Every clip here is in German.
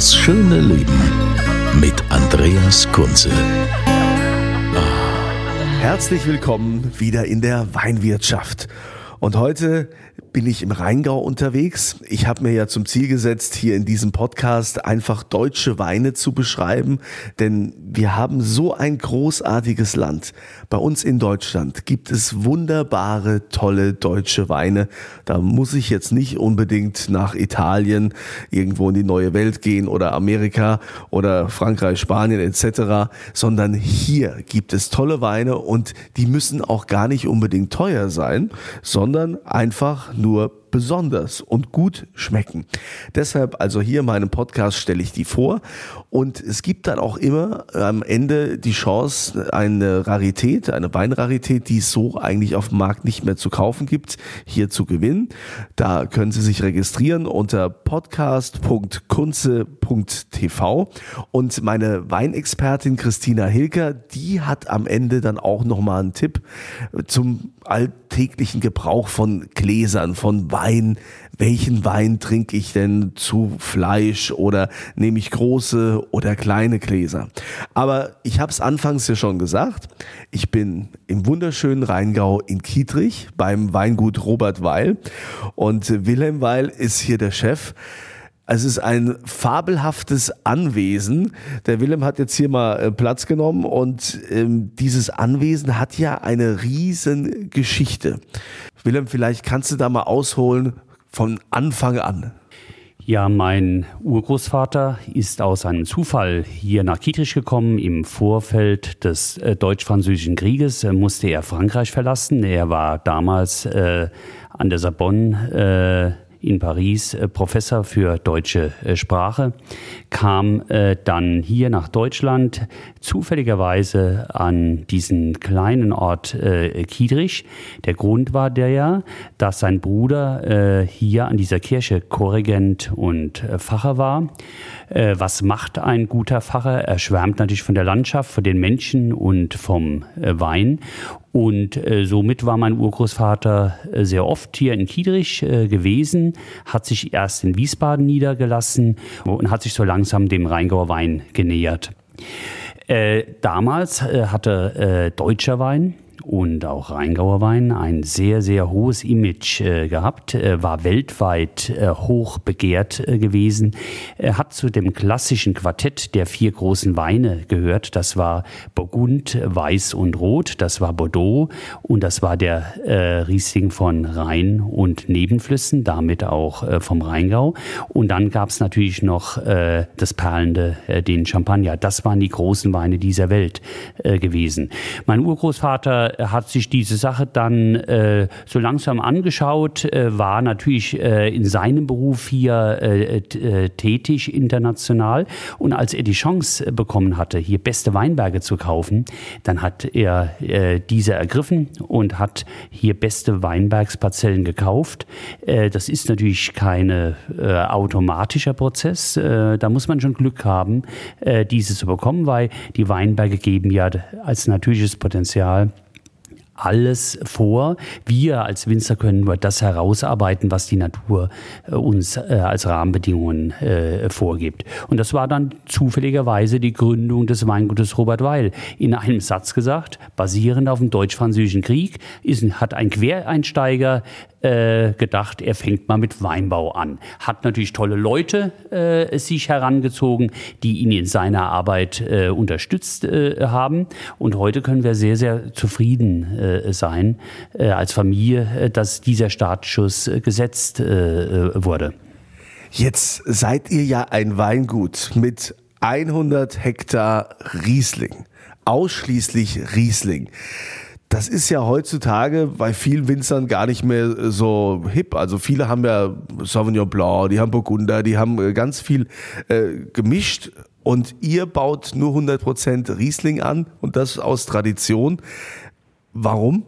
Das schöne Leben mit Andreas Kunze. Herzlich willkommen wieder in der Weinwirtschaft. Und heute bin ich im Rheingau unterwegs. Ich habe mir ja zum Ziel gesetzt, hier in diesem Podcast einfach deutsche Weine zu beschreiben, denn wir haben so ein großartiges Land. Bei uns in Deutschland gibt es wunderbare, tolle deutsche Weine. Da muss ich jetzt nicht unbedingt nach Italien, irgendwo in die neue Welt gehen oder Amerika oder Frankreich, Spanien etc., sondern hier gibt es tolle Weine und die müssen auch gar nicht unbedingt teuer sein, sondern einfach nur besonders und gut schmecken. Deshalb also hier in meinem Podcast stelle ich die vor und es gibt dann auch immer am Ende die Chance, eine Rarität, eine Weinrarität, die es so eigentlich auf dem Markt nicht mehr zu kaufen gibt, hier zu gewinnen. Da können Sie sich registrieren unter podcast.kunze.tv und meine Weinexpertin Christina Hilker, die hat am Ende dann auch nochmal einen Tipp zum alltäglichen Gebrauch von Gläsern, von Wein. Welchen Wein trinke ich denn zu Fleisch oder nehme ich große oder kleine Gläser? Aber ich habe es anfangs ja schon gesagt, ich bin im wunderschönen Rheingau in Kietrich beim Weingut Robert Weil und Wilhelm Weil ist hier der Chef. Es ist ein fabelhaftes Anwesen. Der Willem hat jetzt hier mal äh, Platz genommen und ähm, dieses Anwesen hat ja eine riesen Geschichte. Willem, vielleicht kannst du da mal ausholen von Anfang an. Ja, mein Urgroßvater ist aus einem Zufall hier nach Kietrich gekommen. Im Vorfeld des äh, Deutsch-Französischen Krieges äh, musste er Frankreich verlassen. Er war damals äh, an der Sorbonne in Paris äh, Professor für deutsche äh, Sprache, kam äh, dann hier nach Deutschland, zufälligerweise an diesen kleinen Ort Kiedrich. Der Grund war der ja, dass sein Bruder hier an dieser Kirche Korregent und Pfarrer war. Was macht ein guter Pfarrer? Er schwärmt natürlich von der Landschaft, von den Menschen und vom Wein. Und äh, somit war mein Urgroßvater äh, sehr oft hier in Kiedrich äh, gewesen, hat sich erst in Wiesbaden niedergelassen und hat sich so langsam dem Rheingauer Wein genähert. Äh, damals äh, hatte äh, deutscher Wein und auch Rheingauer Wein ein sehr, sehr hohes Image äh, gehabt, äh, war weltweit äh, hoch begehrt äh, gewesen, hat zu dem klassischen Quartett der vier großen Weine gehört. Das war Burgund, Weiß und Rot, das war Bordeaux und das war der äh, Riesling von Rhein und Nebenflüssen, damit auch äh, vom Rheingau. Und dann gab es natürlich noch das Perlende, den Champagner. Das waren die großen Weine dieser Welt gewesen. Mein Urgroßvater hat sich diese Sache dann äh, so langsam angeschaut, äh, war natürlich äh, in seinem Beruf hier äh, äh, tätig international und als er die Chance bekommen hatte, hier beste Weinberge zu kaufen, dann hat er äh, diese ergriffen und hat hier beste Weinbergsparzellen gekauft. das ist natürlich kein automatischer Prozess, da muss man schon Glück haben, diese zu bekommen, weil die Weinberge geben ja als natürliches Potenzial alles vor. Wir als Winzer können nur das herausarbeiten, was die Natur äh, uns äh, als Rahmenbedingungen äh, vorgibt. Und das war dann zufälligerweise die Gründung des Weingutes Robert Weil. In einem Satz gesagt, basierend auf dem Deutsch-Französischen Krieg, ist, hat ein Quereinsteiger äh, gedacht, er fängt mal mit Weinbau an. Hat natürlich tolle Leute äh, sich herangezogen, die ihn in seiner Arbeit äh, unterstützt äh, haben. Und heute können wir sehr, sehr zufrieden äh, sein äh, als Familie, äh, dass dieser Startschuss äh, gesetzt äh, wurde. Jetzt seid ihr ja ein Weingut mit 100 Hektar Riesling, ausschließlich Riesling. Das ist ja heutzutage bei vielen Winzern gar nicht mehr so hip. Also viele haben ja Sauvignon Blanc, die haben Burgunder, die haben äh, ganz viel äh, gemischt und ihr baut nur 100% Riesling an und das aus Tradition. Warum?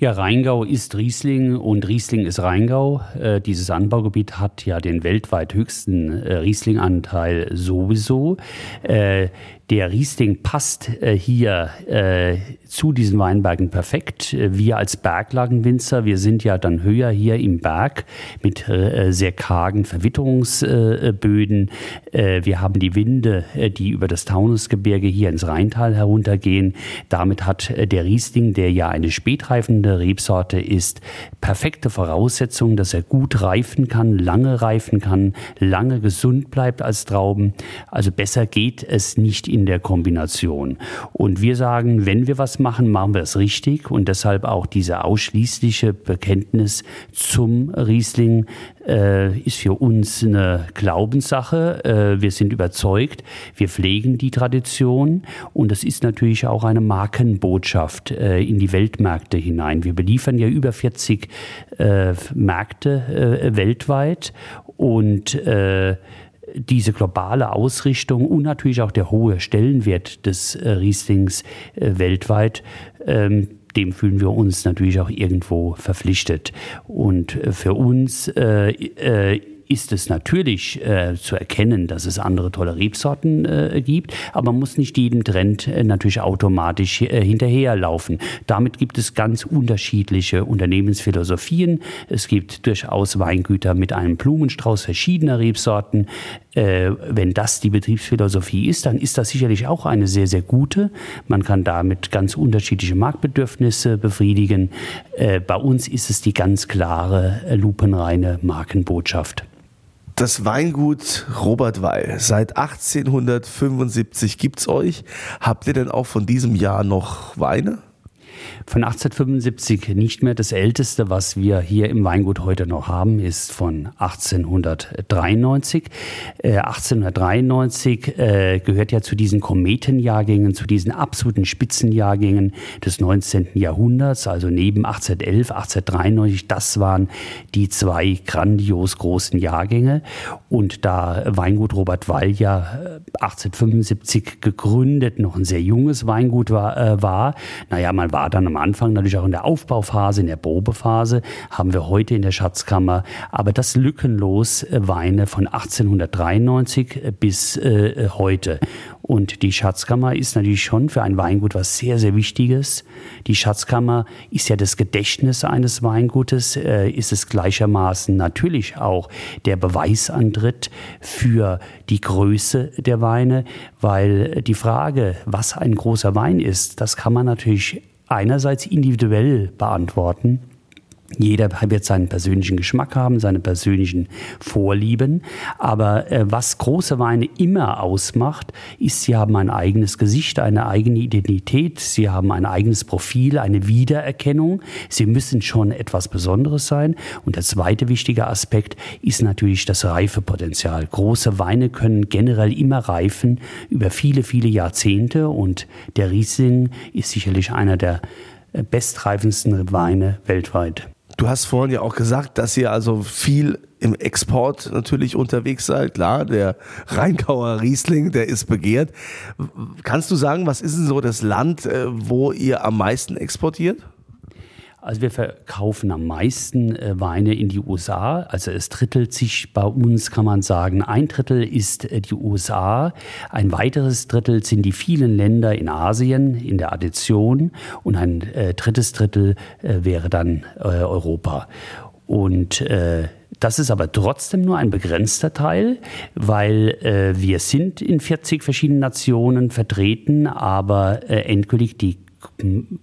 Ja, Rheingau ist Riesling und Riesling ist Rheingau. Äh, dieses Anbaugebiet hat ja den weltweit höchsten äh, Rieslinganteil sowieso. Äh, der Riesling passt äh, hier äh, zu diesen Weinbergen perfekt. Wir als Berglagenwinzer, wir sind ja dann höher hier im Berg mit äh, sehr kargen Verwitterungsböden. Äh, wir haben die Winde, äh, die über das Taunusgebirge hier ins Rheintal heruntergehen. Damit hat äh, der Riesling, der ja eine spätreifende Rebsorte ist, perfekte Voraussetzungen, dass er gut reifen kann, lange reifen kann, lange gesund bleibt als Trauben. Also besser geht es nicht in der Kombination. Und wir sagen, wenn wir was machen, machen wir es richtig. Und deshalb auch diese ausschließliche Bekenntnis zum Riesling äh, ist für uns eine Glaubenssache. Äh, wir sind überzeugt, wir pflegen die Tradition und es ist natürlich auch eine Markenbotschaft äh, in die Weltmärkte hinein. Wir beliefern ja über 40 äh, Märkte äh, weltweit und äh, diese globale Ausrichtung und natürlich auch der hohe Stellenwert des Rieslings weltweit, ähm, dem fühlen wir uns natürlich auch irgendwo verpflichtet. Und äh, für uns äh, äh, ist es natürlich äh, zu erkennen, dass es andere tolle Rebsorten äh, gibt, aber man muss nicht jedem Trend äh, natürlich automatisch äh, hinterherlaufen. Damit gibt es ganz unterschiedliche Unternehmensphilosophien. Es gibt durchaus Weingüter mit einem Blumenstrauß verschiedener Rebsorten. Äh, wenn das die Betriebsphilosophie ist, dann ist das sicherlich auch eine sehr, sehr gute. Man kann damit ganz unterschiedliche Marktbedürfnisse befriedigen. Äh, bei uns ist es die ganz klare, äh, lupenreine Markenbotschaft. Das Weingut Robert Weil, seit 1875 gibt's euch. Habt ihr denn auch von diesem Jahr noch Weine? Von 1875 nicht mehr. Das älteste, was wir hier im Weingut heute noch haben, ist von 1893. Äh, 1893 äh, gehört ja zu diesen Kometenjahrgängen, zu diesen absoluten Spitzenjahrgängen des 19. Jahrhunderts. Also neben 1811, 1893, das waren die zwei grandios großen Jahrgänge. Und da Weingut Robert Wall ja 1875 äh, gegründet, noch ein sehr junges Weingut war, äh, war naja, man war dann am Anfang natürlich auch in der Aufbauphase, in der Probephase, haben wir heute in der Schatzkammer, aber das lückenlos äh, Weine von 1893 äh, bis äh, heute. Und die Schatzkammer ist natürlich schon für ein Weingut was sehr, sehr Wichtiges. Die Schatzkammer ist ja das Gedächtnis eines Weingutes, äh, ist es gleichermaßen natürlich auch der Beweisantritt für die Größe der Weine, weil die Frage, was ein großer Wein ist, das kann man natürlich einerseits individuell beantworten. Jeder wird seinen persönlichen Geschmack haben, seine persönlichen Vorlieben. Aber äh, was große Weine immer ausmacht, ist, sie haben ein eigenes Gesicht, eine eigene Identität, sie haben ein eigenes Profil, eine Wiedererkennung. Sie müssen schon etwas Besonderes sein. Und der zweite wichtige Aspekt ist natürlich das Reifepotenzial. Große Weine können generell immer reifen über viele, viele Jahrzehnte. Und der Riesling ist sicherlich einer der äh, bestreifendsten Weine weltweit. Du hast vorhin ja auch gesagt, dass ihr also viel im Export natürlich unterwegs seid. Klar, der Rheingauer Riesling, der ist begehrt. Kannst du sagen, was ist denn so das Land, äh, wo ihr am meisten exportiert? Also wir verkaufen am meisten äh, Weine in die USA. Also es drittelt sich bei uns, kann man sagen. Ein Drittel ist äh, die USA. Ein weiteres Drittel sind die vielen Länder in Asien in der Addition. Und ein äh, drittes Drittel äh, wäre dann äh, Europa. Und äh, das ist aber trotzdem nur ein begrenzter Teil, weil äh, wir sind in 40 verschiedenen Nationen vertreten, aber äh, endgültig die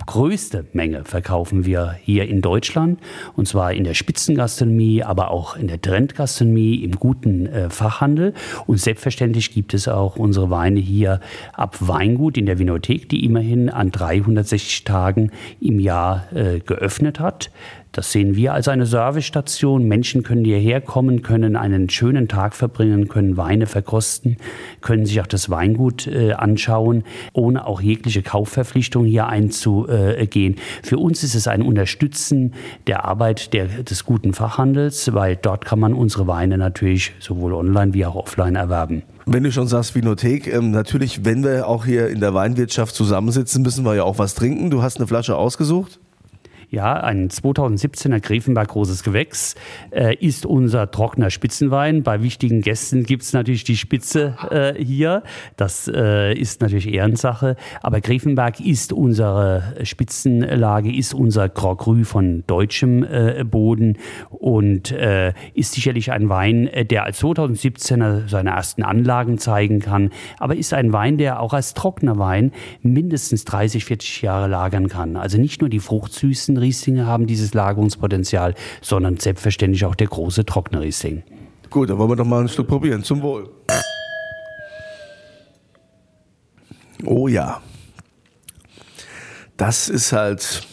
größte Menge verkaufen wir hier in Deutschland und zwar in der Spitzengastronomie, aber auch in der Trendgastronomie, im guten äh, Fachhandel und selbstverständlich gibt es auch unsere Weine hier ab Weingut in der Vinothek, die immerhin an 360 Tagen im Jahr äh, geöffnet hat. Das sehen wir als eine Servicestation. Menschen können hierher kommen, können einen schönen Tag verbringen, können Weine verkosten, können sich auch das Weingut äh, anschauen, ohne auch jegliche Kaufverpflichtung hier einzugehen. Für uns ist es ein Unterstützen der Arbeit der, des guten Fachhandels, weil dort kann man unsere Weine natürlich sowohl online wie auch offline erwerben. Wenn du schon sagst Vinothek, ähm, natürlich, wenn wir auch hier in der Weinwirtschaft zusammensitzen, müssen wir ja auch was trinken. Du hast eine Flasche ausgesucht? Ja, ein 2017er Grevenberg Großes Gewächs äh, ist unser trockener Spitzenwein. Bei wichtigen Gästen gibt es natürlich die Spitze äh, hier. Das äh, ist natürlich Ehrensache. Aber Grevenberg ist unsere Spitzenlage, ist unser Grand Cru von deutschem äh, Boden und äh, ist sicherlich ein Wein, äh, der als 2017er seine ersten Anlagen zeigen kann. Aber ist ein Wein, der auch als trockener Wein mindestens 30, 40 Jahre lagern kann. Also nicht nur die Fruchtsüßen meisten Rieslinge haben dieses Lagerungspotenzial, sondern selbstverständlich auch der große trockene Riesling. Gut, dann wollen wir doch mal ein Stück probieren. Zum Wohl. Oh ja. Das ist halt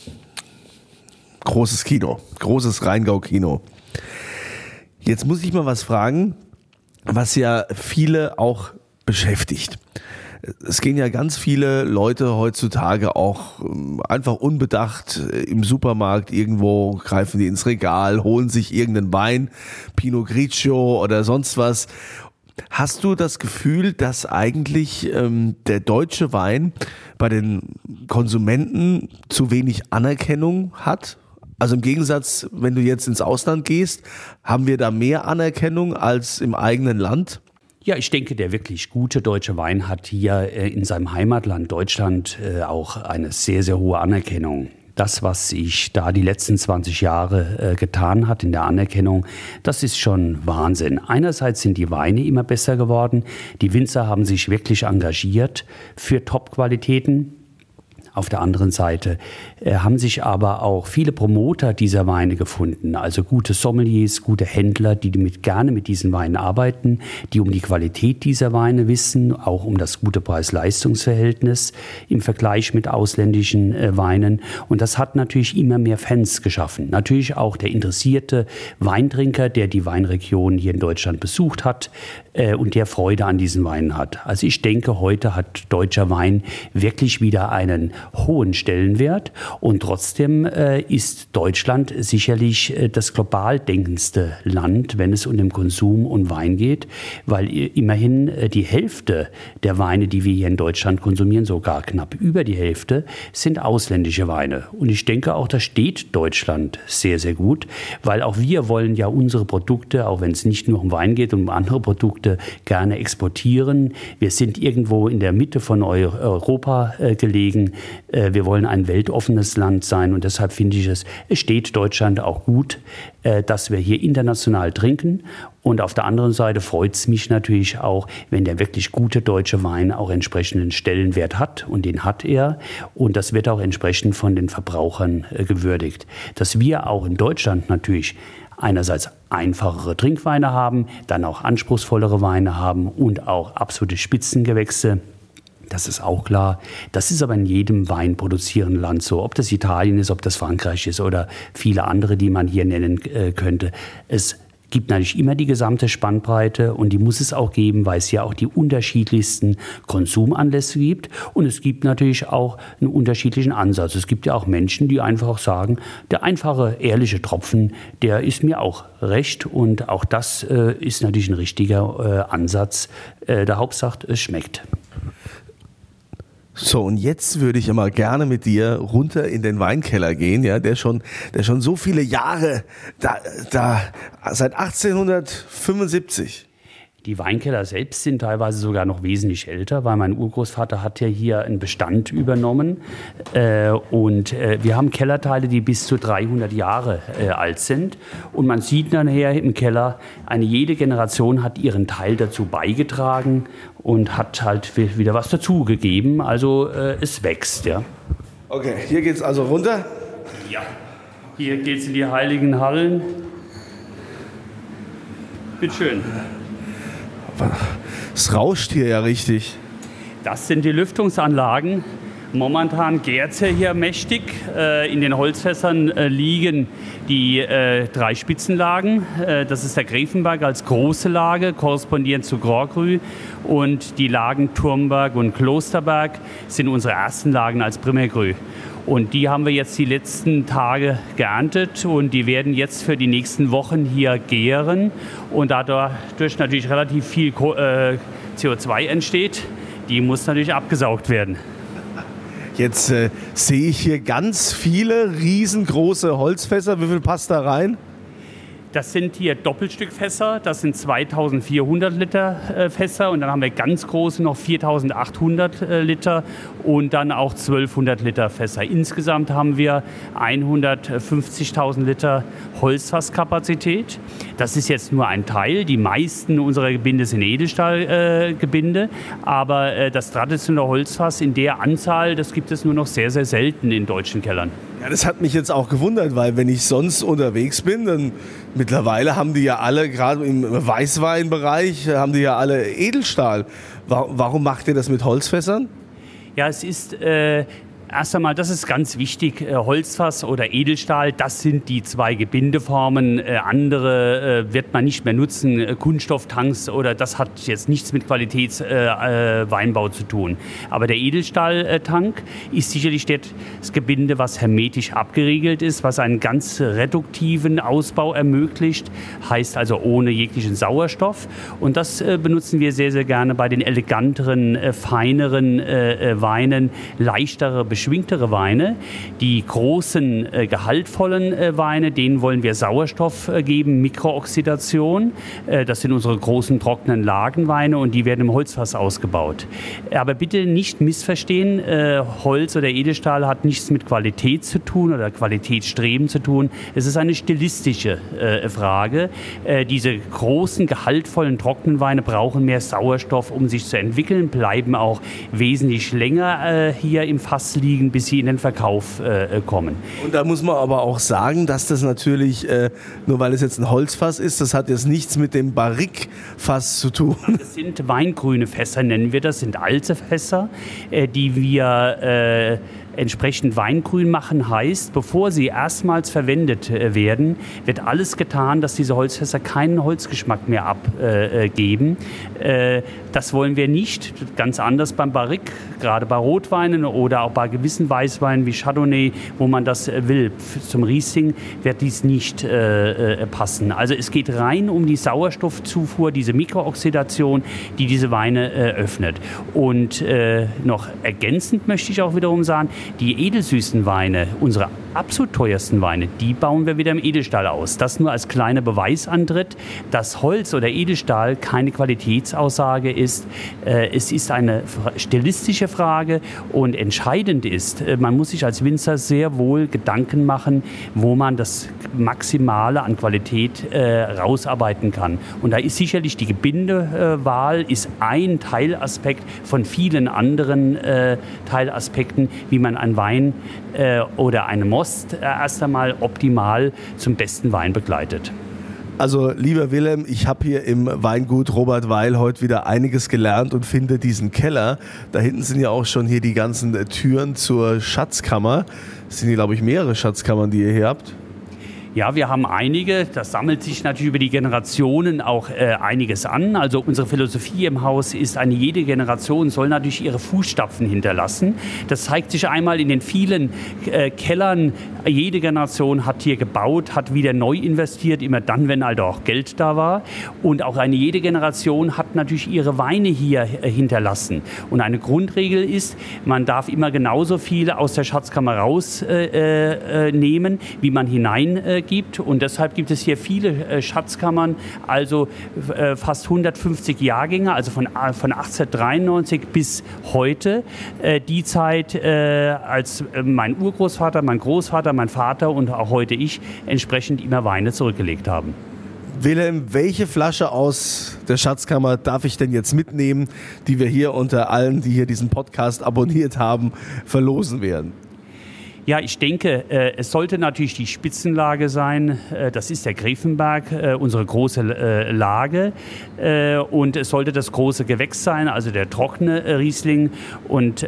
großes Kino, großes Rheingau-Kino. Jetzt muss ich mal was fragen, was ja viele auch beschäftigt es gehen ja ganz viele Leute heutzutage auch ähm, einfach unbedacht äh, im Supermarkt irgendwo, greifen die ins Regal, holen sich irgendeinen Wein, Pinot Grigio oder sonst was. Hast du das Gefühl, dass eigentlich ähm, der deutsche Wein bei den Konsumenten zu wenig Anerkennung hat? Also im Gegensatz, wenn du jetzt ins Ausland gehst, haben wir da mehr Anerkennung als im eigenen Land? Ja, ich denke, der wirklich gute deutsche Wein hat hier äh, in seinem Heimatland Deutschland äh, auch eine sehr, sehr hohe Anerkennung. Das, was sich da die letzten 20 Jahre äh, getan hat in der Anerkennung, das ist schon Wahnsinn. Einerseits sind die Weine immer besser geworden. Die Winzer haben sich wirklich engagiert für Top-Qualitäten. Auf der anderen Seite äh, haben sich aber auch viele Promoter dieser Weine gefunden, also gute Sommeliers, gute Händler, die mit, gerne mit diesen Weinen arbeiten, die um die Qualität dieser Weine wissen, auch um das gute Preis-Leistungs-Verhältnis im Vergleich mit ausländischen äh, Weinen. Und das hat natürlich immer mehr Fans geschaffen. Natürlich auch der interessierte Weintrinker, der die Weinregion hier in Deutschland besucht hat äh, und der Freude an diesen Weinen hat. Also ich denke, heute hat deutscher Wein wirklich wieder einen hohen Stellenwert und trotzdem äh, ist Deutschland sicherlich äh, das global denkendste Land, wenn es um den Konsum und Wein geht, weil immerhin äh, die Hälfte der Weine, die wir hier in Deutschland konsumieren, sogar knapp über die Hälfte, sind ausländische Weine. Und ich denke auch, da steht Deutschland sehr, sehr gut, weil auch wir wollen ja unsere Produkte, auch wenn es nicht nur um Wein geht, um andere Produkte, gerne exportieren. Wir sind irgendwo in der Mitte von Europa äh, gelegen. Äh, wir wollen ein weltoffenes Land sein und deshalb finde ich es, es steht Deutschland auch gut, äh, dass wir hier international trinken. Und auf der anderen Seite freut es mich natürlich auch, wenn der wirklich gute deutsche Wein auch entsprechenden Stellenwert hat. Und den hat er. Und das wird auch entsprechend von den Verbrauchern äh, gewürdigt. Dass wir auch in Deutschland natürlich einerseits einfachere Trinkweine haben, dann auch anspruchsvollere Weine haben und auch absolute Spitzengewächse das ist auch klar. Das ist aber in jedem weinproduzierenden Land so. Ob das Italien ist, ob das Frankreich ist oder viele andere, die man hier nennen äh, könnte. Es gibt natürlich immer die gesamte Spannbreite und die muss es auch geben, weil es ja auch die unterschiedlichsten Konsumanlässe gibt und es gibt natürlich auch einen unterschiedlichen Ansatz. Es gibt ja auch Menschen, die einfach sagen, der einfache, ehrliche Tropfen, der ist mir auch recht und auch das äh, ist natürlich ein richtiger äh, Ansatz. Äh, der Hauptsache, es schmeckt. So, und jetzt würde ich immer gerne mit dir runter in den Weinkeller gehen, ja, der schon, der schon so viele Jahre da, da, seit 1875 die Weinkeller selbst sind teilweise sogar noch wesentlich älter, weil mein Urgroßvater hat ja hier einen Bestand übernommen. Äh, und äh, wir haben Kellerteile, die bis zu 300 Jahre äh, alt sind. Und man sieht nachher im Keller, eine jede Generation hat ihren Teil dazu beigetragen und hat halt wieder was dazugegeben. Also äh, es wächst, ja. Okay, hier geht es also runter? Ja. Hier geht es in die heiligen Hallen. Bitteschön. schön. Es rauscht hier ja richtig. Das sind die Lüftungsanlagen. Momentan gärt es hier mächtig. Äh, in den Holzfässern äh, liegen die äh, drei Spitzenlagen. Das ist der Grevenberg als große Lage, korrespondierend zu Grorgrü. Und die Lagen Turmberg und Klosterberg sind unsere ersten Lagen als Primärgrü. Und die haben wir jetzt die letzten Tage geerntet und die werden jetzt für die nächsten Wochen hier gären. Und dadurch natürlich relativ viel CO2 entsteht, die muss natürlich abgesaugt werden. Jetzt äh, sehe ich hier ganz viele riesengroße Holzfässer. Wie viel passt da rein? Das sind hier Doppelstückfässer, das sind 2400 Liter äh, Fässer und dann haben wir ganz große noch 4800 äh, Liter und dann auch 1200 Liter Fässer. Insgesamt haben wir 150.000 Liter Holzfasskapazität. Das ist jetzt nur ein Teil. Die meisten unserer Gebinde sind Edelstahlgebinde, äh, aber das traditionelle Holzfass in der Anzahl, das gibt es nur noch sehr, sehr selten in deutschen Kellern. Ja, das hat mich jetzt auch gewundert, weil wenn ich sonst unterwegs bin, dann mittlerweile haben die ja alle, gerade im Weißweinbereich, haben die ja alle Edelstahl. Warum macht ihr das mit Holzfässern? Ja, es ist äh, Erst einmal, das ist ganz wichtig, äh, Holzfass oder Edelstahl, das sind die zwei Gebindeformen. Äh, andere äh, wird man nicht mehr nutzen, Kunststofftanks oder das hat jetzt nichts mit Qualitätsweinbau zu tun. Aber der Edelstahltank ist sicherlich das Gebinde, was hermetisch abgeriegelt ist, was einen ganz reduktiven Ausbau ermöglicht, heißt also ohne jeglichen Sauerstoff. Und das benutzen wir sehr, sehr gerne bei den eleganteren, feineren Weinen, leichtere Beschreibungen beschwingtere Weine. Die großen, äh, gehaltvollen äh, Weine, denen wollen wir Sauerstoff äh, geben, Mikrooxidation. Das sind unsere großen trockenen Lagenweine und die werden im Holzfass ausgebaut. Aber bitte nicht missverstehen, Holz oder Edelstahl hat nichts mit Qualität zu tun oder Qualitätsstreben zu tun. Es ist eine stilistische Frage. diese großen, gehaltvollen, trockenen Weine brauchen mehr Sauerstoff, um sich zu entwickeln, bleiben auch wesentlich länger hier im Fass liegen liegen, bis sie in den Verkauf äh, kommen. Und da muss man aber auch sagen, dass das natürlich, äh, nur weil es jetzt ein Holzfass ist, das hat jetzt nichts mit dem Barrikfass zu tun. Das sind weingrüne Fässer, nennen wir das, sind alte Fässer, äh, die wir äh, entsprechend Weingrün machen heißt, bevor sie erstmals verwendet äh, werden, wird alles getan, dass diese Holzfässer keinen Holzgeschmack mehr abgeben. Äh, das wollen wir nicht. Ganz anders beim Barrique, gerade bei Rotweinen oder auch bei gewissen Weißweinen wie Chardonnay, wo man das äh, will. Zum Riesling wird dies nicht passen. Also es geht rein um die Sauerstoffzufuhr, diese Mikrooxidation, die diese Weine öffnet. Und noch ergänzend möchte ich auch wiederum sagen, die edelsüßen Weine, unsere absolut teuersten Weine, die bauen wir wieder im Edelstahl aus. Das nur als kleiner Beweisantritt, dass Holz oder Edelstahl keine Qualitätsaussage ist. Äh, es ist eine stilistische Frage und entscheidend ist, äh, man muss sich als Winzer sehr wohl Gedanken machen, wo man das Maximale an Qualität äh, rausarbeiten kann. Und da ist sicherlich die Gebindewahl ist ein Teilaspekt von vielen anderen Teilaspekten, wie man einen Wein oder eine Most Most erst einmal optimal zum besten Wein begleitet. Also lieber Willem, ich habe hier im Weingut Robert Weil heute wieder einiges gelernt und finde diesen Keller. Da hinten sind ja auch schon hier die ganzen Türen zur Schatzkammer. Das sind hier, glaube ich, mehrere Schatzkammern, die ihr hier habt. Ja, wir haben einige. Das sammelt sich natürlich über die Generationen auch äh, einiges an. Also unsere Philosophie im Haus ist, eine jede Generation soll natürlich ihre Fußstapfen hinterlassen. Das zeigt sich einmal in den vielen äh, Kellern. Jede Generation hat hier gebaut, hat wieder neu investiert, immer dann, wenn halt auch Geld da war. Und auch eine jede Generation hat natürlich ihre Weine hier äh, hinterlassen. Und eine Grundregel ist, man darf immer genauso viel aus der Schatzkammer rausnehmen, äh, äh, wie man hinein äh, gibt. Und deshalb gibt es hier viele äh, Schatzkammern, also äh, fast 150 Jahrgänge, also von, äh, von 1893 bis heute. die Zeit, als mein Urgroßvater, mein Großvater, mein Vater und auch heute ich entsprechend immer Weine zurückgelegt haben. Wilhelm, welche Flasche aus der Schatzkammer darf ich denn jetzt mitnehmen, die wir hier unter allen, die hier diesen Podcast abonniert haben, verlosen werden? Ja, ich denke, äh, es sollte natürlich die Spitzenlage sein. Äh, das ist der Grevenberg, äh, unsere große Lage. Und es sollte das große Gewächs sein, also der trockene Riesling. Und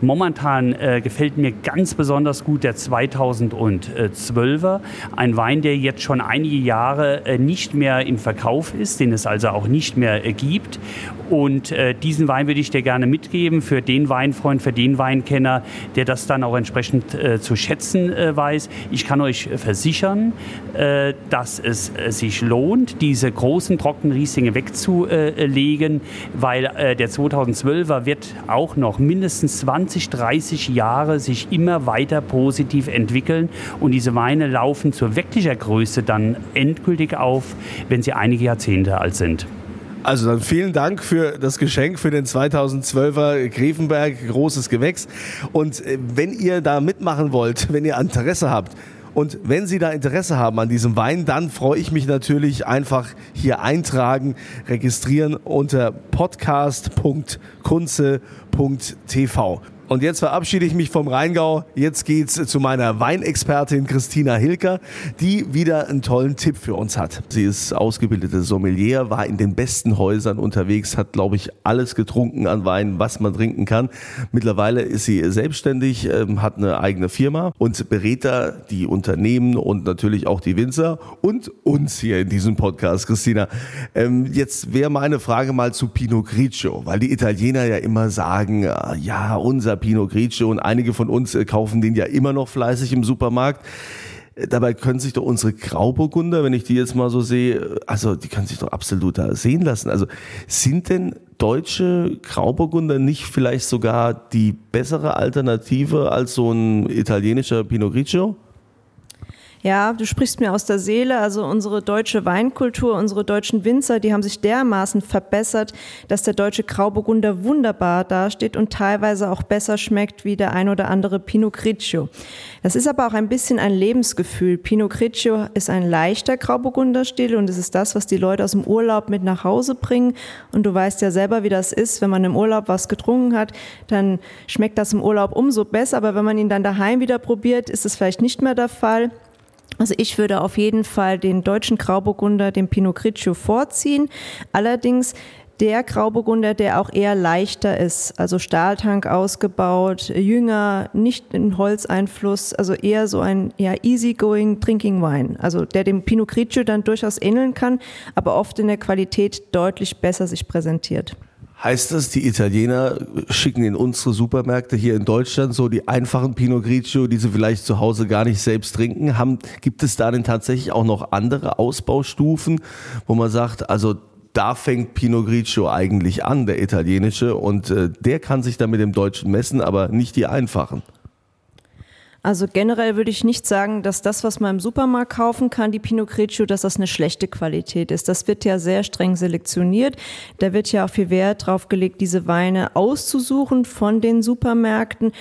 momentan gefällt mir ganz besonders gut der 2012er. Ein Wein, der jetzt schon einige Jahre nicht mehr im Verkauf ist, den es also auch nicht mehr gibt. Und diesen Wein würde ich dir gerne mitgeben für den Weinfreund, für den Weinkenner, der das dann auch entsprechend äh, zu schätzen äh, weiß. Ich kann euch versichern, äh, dass es äh, sich lohnt, diese großen trockenen Rieslinge wegzulegen, weil äh, der 2012er wird auch noch mindestens 20, 30 Jahre sich immer weiter positiv entwickeln und diese Weine laufen zur wirklicher Größe dann endgültig auf, wenn sie einige Jahrzehnte alt sind. Also dann vielen Dank für das Geschenk für den 2012er Grevenberg, großes Gewächs. Und äh, wenn ihr da mitmachen wollt, wenn ihr Interesse habt, und wenn Sie da Interesse haben an diesem Wein, dann freue ich mich natürlich einfach hier eintragen, registrieren unter podcast.kunze.tv. Und jetzt verabschiede ich mich vom Rheingau. Jetzt geht's zu meiner Weinexpertin Christina Hilker, die wieder einen tollen Tipp für uns hat. Sie ist ausgebildete Sommelier, war in den besten Häusern unterwegs, hat, glaube ich, alles getrunken an Wein, was man trinken kann. Mittlerweile ist sie selbstständig, ähm, hat eine eigene Firma und berät da die Unternehmen und natürlich auch die Winzer und uns hier in diesem Podcast, Christina. Ähm, jetzt wäre meine Frage mal zu Pinot Grigio, weil die Italiener ja immer sagen, äh, ja, unser Pinot Grigio und einige von uns äh, kaufen den ja immer noch fleißig im Supermarkt. Äh, dabei können sich doch unsere Grauburgunder, wenn ich die jetzt mal so sehe, äh, also die können sich doch absolut da sehen lassen. Also sind denn deutsche Grauburgunder nicht vielleicht sogar die bessere Alternative als so ein italienischer Pinot Grigio? Ja, du sprichst mir aus der Seele. Also unsere deutsche Weinkultur, unsere deutschen Winzer, die haben sich dermaßen verbessert, dass der deutsche Grauburgunder wunderbar dasteht und teilweise auch besser schmeckt wie der ein oder andere Pinot Grigio. Das ist aber auch ein bisschen ein Lebensgefühl. Pinot Grigio ist ein leichter Grauburgunderstil und es ist das, was die Leute aus dem Urlaub mit nach Hause bringen. Und du weißt ja selber, wie das ist, wenn man im Urlaub was getrunken hat, dann schmeckt das im Urlaub umso besser. Aber wenn man ihn dann daheim wieder probiert, ist es vielleicht nicht mehr der Fall. Also ich würde auf jeden Fall den deutschen Grauburgunder, den Pinot Grigio vorziehen. Allerdings der Grauburgunder, der auch eher leichter ist, also Stahltank ausgebaut, jünger, nicht in Holzeinfluss, also eher so ein ja, easygoing Drinking Wine, also der dem Pinot Grigio dann durchaus ähneln kann, aber oft in der Qualität deutlich besser sich präsentiert. Heißt das, die Italiener schicken in unsere Supermärkte hier in Deutschland so die einfachen Pinot Grigio, die sie vielleicht zu Hause gar nicht selbst trinken? Haben, gibt es da denn tatsächlich auch noch andere Ausbaustufen, wo man sagt, also da fängt Pinot Grigio eigentlich an, der italienische, und äh, der kann sich dann mit dem deutschen messen, aber nicht die einfachen? Also generell würde ich nicht sagen, dass das, was man im Supermarkt kaufen kann, die Pinot Grigio, dass das eine schlechte Qualität ist. Das wird ja sehr streng selektioniert. Da wird ja auch viel Wert drauf gelegt, diese Weine auszusuchen von den Supermärkten.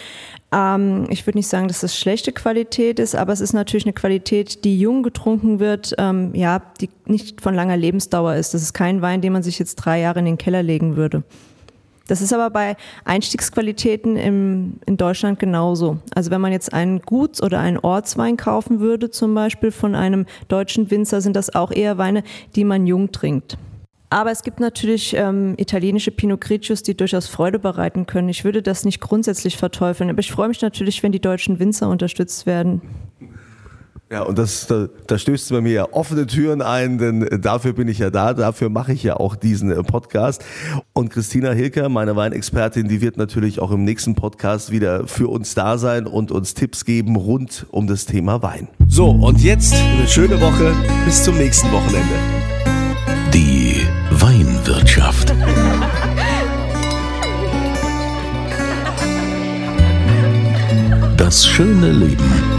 Ähm, ich würde nicht sagen, dass das schlechte Qualität ist, aber es ist natürlich eine Qualität, die jung getrunken wird, ähm, ja, die nicht von langer Lebensdauer ist. Das ist kein Wein, den man sich jetzt drei Jahre in den Keller legen würde. Das ist aber bei Einstiegsqualitäten im, in Deutschland genauso. Also wenn man jetzt einen Guts- oder einen Ortswein kaufen würde, zum Beispiel von einem deutschen Winzer, sind das auch eher Weine, die man jung trinkt. Aber es gibt natürlich ähm, italienische Pinot Grigios, die durchaus Freude bereiten können. Ich würde das nicht grundsätzlich verteufeln, aber ich freue mich natürlich, wenn die deutschen Winzer unterstützt werden. Ja, und das, da, da stößt bei mir ja offene Türen ein, denn dafür bin ich ja da, dafür mache ich ja auch diesen äh, Podcast. Und Christina Hilker, meine Weinexpertin, die wird natürlich auch im nächsten Podcast wieder für uns da sein und uns Tipps geben rund um das Thema Wein. So, und jetzt eine schöne Woche. Bis zum nächsten Wochenende. Die Weinwirtschaft. Das schöne Leben